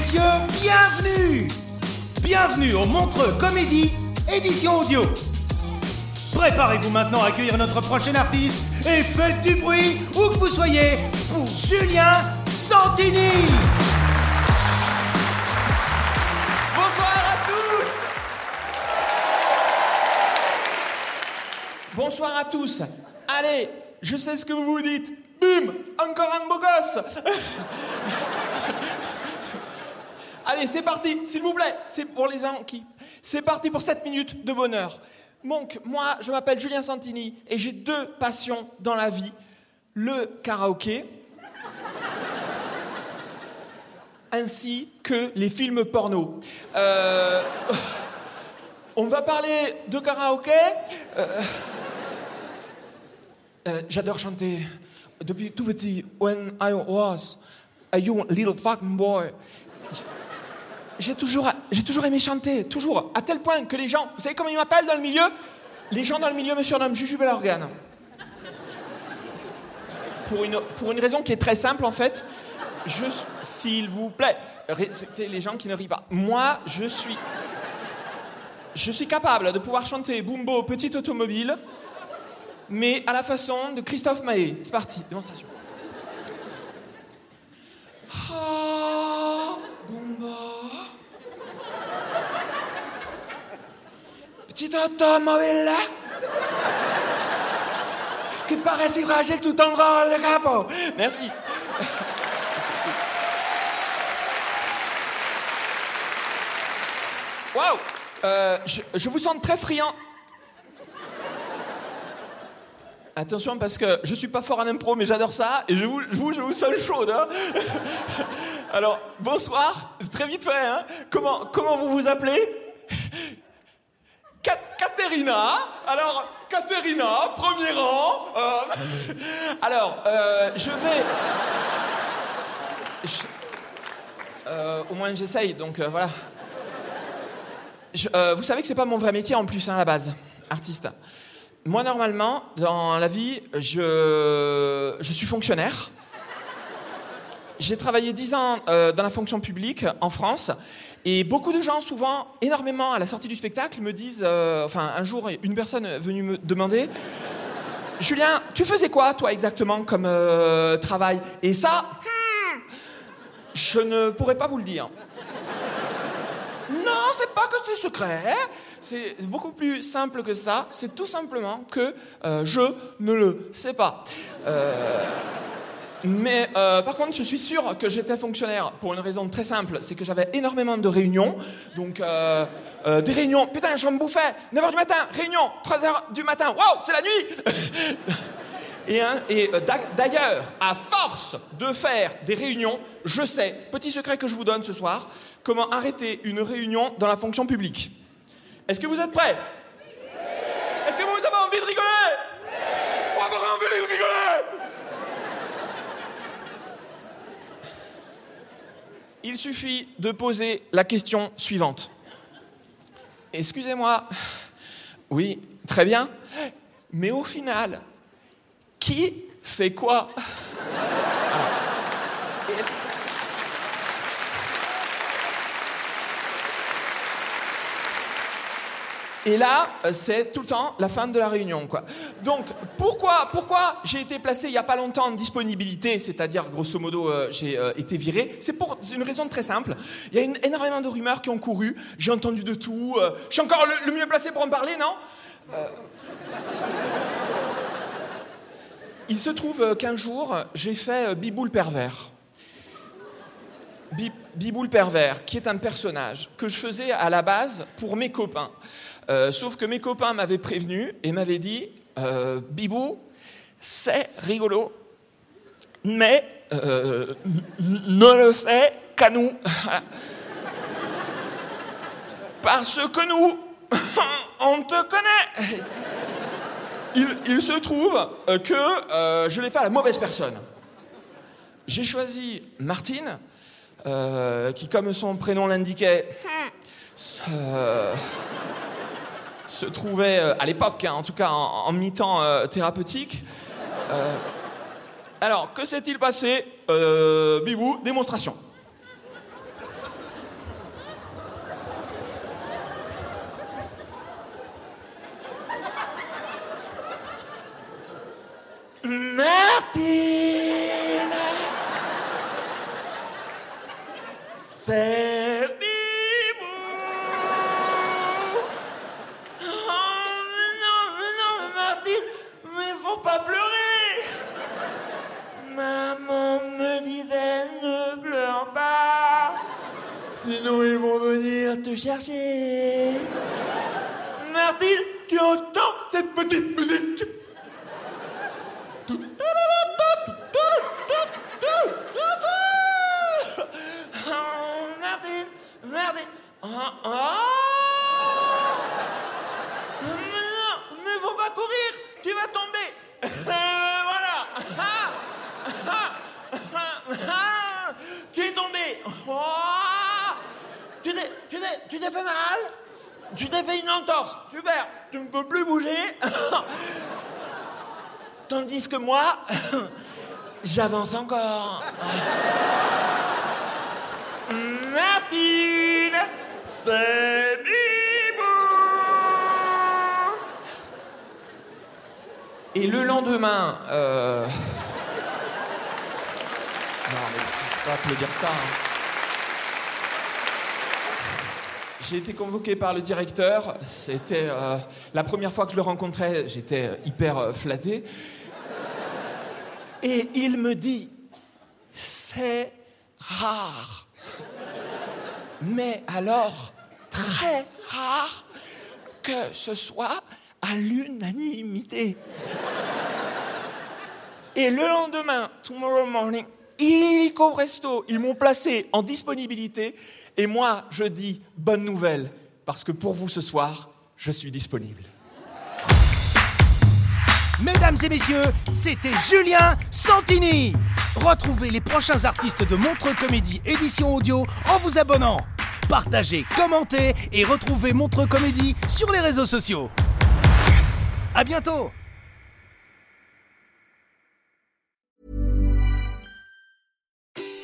messieurs, bienvenue Bienvenue au Montreux Comédie, édition audio. Préparez-vous maintenant à accueillir notre prochain artiste et faites du bruit où que vous soyez pour Julien Santini Bonsoir à tous Bonsoir à tous. Allez, je sais ce que vous vous dites. Bim Encore un beau gosse Allez, c'est parti, s'il vous plaît. C'est pour les gens qui... C'est parti pour 7 minutes de bonheur. Donc, moi, je m'appelle Julien Santini et j'ai deux passions dans la vie. Le karaoké, ainsi que les films porno. Euh, on va parler de karaoké. Euh, euh, J'adore chanter. Depuis tout petit, when I was a young little fucking boy, j'ai toujours, j'ai toujours aimé chanter, toujours, à tel point que les gens, vous savez comment ils m'appellent dans le milieu? Les gens dans le milieu me surnomment Juju Belorgane. Pour une, pour une raison qui est très simple en fait. S'il vous plaît, respectez les gens qui ne rient pas. Moi, je suis, je suis capable de pouvoir chanter Bumbo Petite Automobile, mais à la façon de Christophe Maé. C'est parti, démonstration. Ah, Bumbo. Automobile qui paraît si fragile tout en rôle le capot. Merci. Waouh Euh, je, vous sens très friand. Attention parce que je suis pas fort en impro mais j'adore ça et je vous, vous, je vous sens chaude. hein. Alors bonsoir, très vite fait. Hein. Comment, comment vous vous appelez? Katerina. Alors Katerina, premier rang. Euh, alors euh, je vais. euh, au moins j'essaye donc voilà. Vous savez que c'est pas mon vrai métier en plus hein, à la base, artiste. Moi normalement dans la vie je, je suis fonctionnaire. J'ai travaillé 10 ans euh, dans la fonction publique en France et beaucoup de gens, souvent, énormément à la sortie du spectacle, me disent, euh, enfin un jour, une personne est venue me demander, Julien, tu faisais quoi toi exactement comme euh, travail? Et ça, hmm, je ne pourrais pas vous le dire. Non, c'est pas que c'est secret. C'est beaucoup plus simple que ça. C'est tout simplement que je ne le sais pas. Mais euh, par contre, je suis sûr que j'étais fonctionnaire pour une raison très simple, c'est que j'avais énormément de réunions. Donc, euh, euh, des réunions, putain, je me bouffais, 9h du matin, réunion, 3h du matin, waouh, c'est la nuit. Et, hein, d'ailleurs, à force de faire des réunions, je sais, petit secret que je vous donne ce soir, comment arrêter une réunion dans la fonction publique. Est-ce que vous êtes prêts Est-ce que vous avez envie de rigoler Faut avoir envie de rigoler Il suffit de poser la question suivante. Excusez-moi. Oui, très bien. Mais au final, qui fait quoi? Et là, euh, c'est tout le temps la fin de la réunion, quoi. Donc, pourquoi, pourquoi j'ai été placé il n'y a pas longtemps en disponibilité, c'est-à-dire, grosso modo, euh, j'ai euh, été viré? C'est pour une raison très simple. Il y a énormément de rumeurs qui ont couru. J'ai entendu de tout. euh, je suis encore le, le mieux placé pour en parler, non? Il se trouve qu'un jour, j'ai fait Biboule pervers. Bi- Biboule pervers, qui est un personnage que je faisais à la base pour mes copains. Euh, sauf que mes copains m'avaient prévenu et m'avaient dit euh, Bibou, c'est rigolo, mais euh, ne le fais qu'à nous. Parce que nous, on te connaît. Il, se trouve que je l'ai fait à la mauvaise personne. J'ai choisi Martine, qui, comme son prénom l'indiquait, se trouvait euh, à l'époque, hein, en tout cas en, mi-temps euh, thérapeutique. Euh, alors, que s'est-il passé? Bibou, démonstration. Martine C'est venir te chercher Martine, tu entends cette petite musique? Oh, Martine, Martine. Ah, ah. Mais non, mais faut pas courir, tu vas tomber. Euh, voilà. Ah, ah, ah, ah. Tu es tombé. Oh. Tu t'es, tu t'es, tu fait mal Tu t'es fait une entorse. Super. Tu ne peux plus bouger. Tandis que moi, j'avance encore. Martine, c'est. Et le lendemain, euh... non mais faut pas applaudir ça. hein. J'ai été convoqué par le directeur. C'était euh, la première fois que je le rencontrais. J'étais euh, hyper euh, flatté. Et il me dit, c'est rare. Mais alors, très rare que ce soit à l'unanimité. Et le lendemain, tomorrow morning, illico presto, ils m'ont placé en disponibilité. Et moi, je dis bonne nouvelle, parce que pour vous ce soir, je suis disponible. Mesdames et messieurs, c'était Julien Santini. Retrouvez les prochains artistes de Montre Comédie édition audio en vous abonnant. Partagez, commentez et retrouvez Montre Comédie sur les réseaux sociaux. À bientôt.